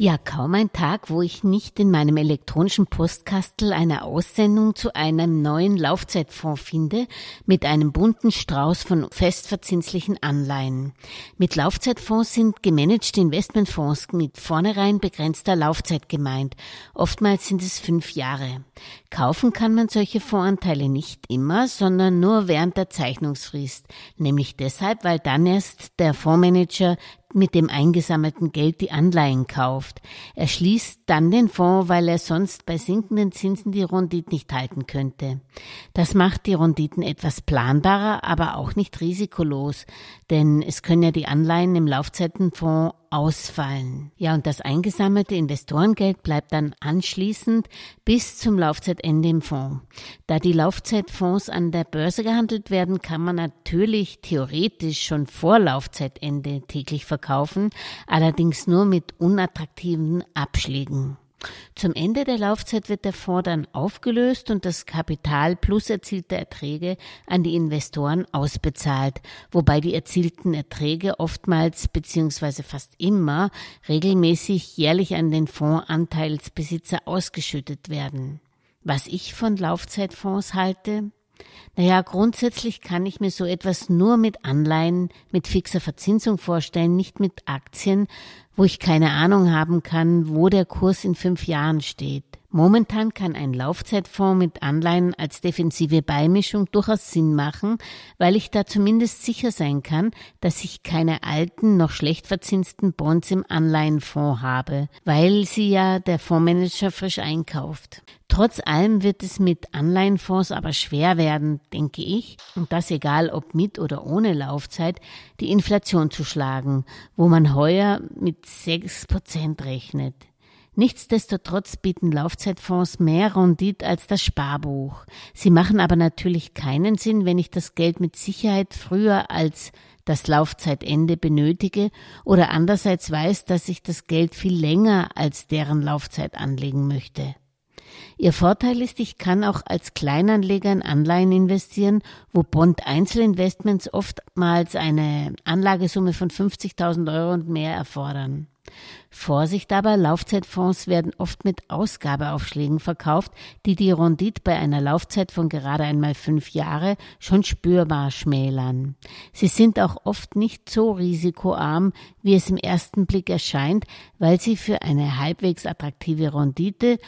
Ja, kaum ein Tag, wo ich nicht in meinem elektronischen Postkastel eine Aussendung zu einem neuen Laufzeitfonds finde, mit einem bunten Strauß von festverzinslichen Anleihen. Mit Laufzeitfonds sind gemanagte Investmentfonds mit vornherein begrenzter Laufzeit gemeint. Oftmals sind es fünf Jahre. Kaufen kann man solche Fondsanteile nicht immer, sondern nur während der Zeichnungsfrist. Nämlich deshalb, weil dann erst der Fondsmanager mit dem eingesammelten Geld die Anleihen kauft. Er schließt dann den Fonds, weil er sonst bei sinkenden Zinsen die Rendite nicht halten könnte. Das macht die Renditen etwas planbarer, aber auch nicht risikolos, denn es können ja die Anleihen im Laufzeitenfonds ausfallen. Ja, und das eingesammelte Investorengeld bleibt dann anschließend bis zum Laufzeitende im Fonds. Da die Laufzeitfonds an der Börse gehandelt werden, kann man natürlich theoretisch schon vor Laufzeitende täglich verkaufen, allerdings nur mit unattraktiven Abschlägen. Zum Ende der Laufzeit wird der Fonds dann aufgelöst und das Kapital plus erzielte Erträge an die Investoren ausbezahlt, wobei die erzielten Erträge oftmals bzw. fast immer regelmäßig jährlich an den Fondsanteilsbesitzer ausgeschüttet werden. Was ich von Laufzeitfonds halte? Naja, grundsätzlich kann ich mir so etwas nur mit Anleihen, mit fixer Verzinsung vorstellen, nicht mit Aktien, wo ich keine Ahnung haben kann, wo der Kurs in fünf Jahren steht. Momentan kann ein Laufzeitfonds mit Anleihen als defensive Beimischung durchaus Sinn machen, weil ich da zumindest sicher sein kann, dass ich keine alten, noch schlecht verzinsten Bonds im Anleihenfonds habe, weil sie ja der Fondsmanager frisch einkauft. Trotz allem wird es mit Anleihenfonds aber schwer werden, denke ich, und das egal ob mit oder ohne Laufzeit, die Inflation zu schlagen, wo man heuer mit sechs Prozent rechnet. Nichtsdestotrotz bieten Laufzeitfonds mehr Rendite als das Sparbuch. Sie machen aber natürlich keinen Sinn, wenn ich das Geld mit Sicherheit früher als das Laufzeitende benötige oder andererseits weiß, dass ich das Geld viel länger als deren Laufzeit anlegen möchte. Ihr Vorteil ist, ich kann auch als Kleinanleger in Anleihen investieren, wo Bond-Einzelinvestments oftmals eine Anlagesumme von 50.000 Euro und mehr erfordern. Vorsicht aber, Laufzeitfonds werden oft mit Ausgabeaufschlägen verkauft, die die Rendite bei einer Laufzeit von gerade einmal fünf Jahre schon spürbar schmälern. Sie sind auch oft nicht so risikoarm, wie es im ersten Blick erscheint, weil sie für eine halbwegs attraktive Rendite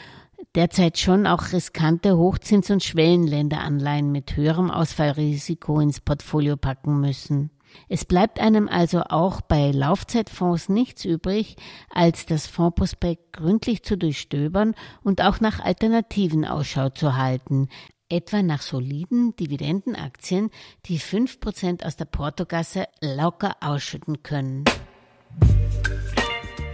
derzeit schon auch riskante Hochzins- und Schwellenländeranleihen mit höherem Ausfallrisiko ins Portfolio packen müssen. Es bleibt einem also auch bei Laufzeitfonds nichts übrig, als das Fondsprospekt gründlich zu durchstöbern und auch nach Alternativen Ausschau zu halten, etwa nach soliden Dividendenaktien, die fünf Prozent aus der Portogasse locker ausschütten können.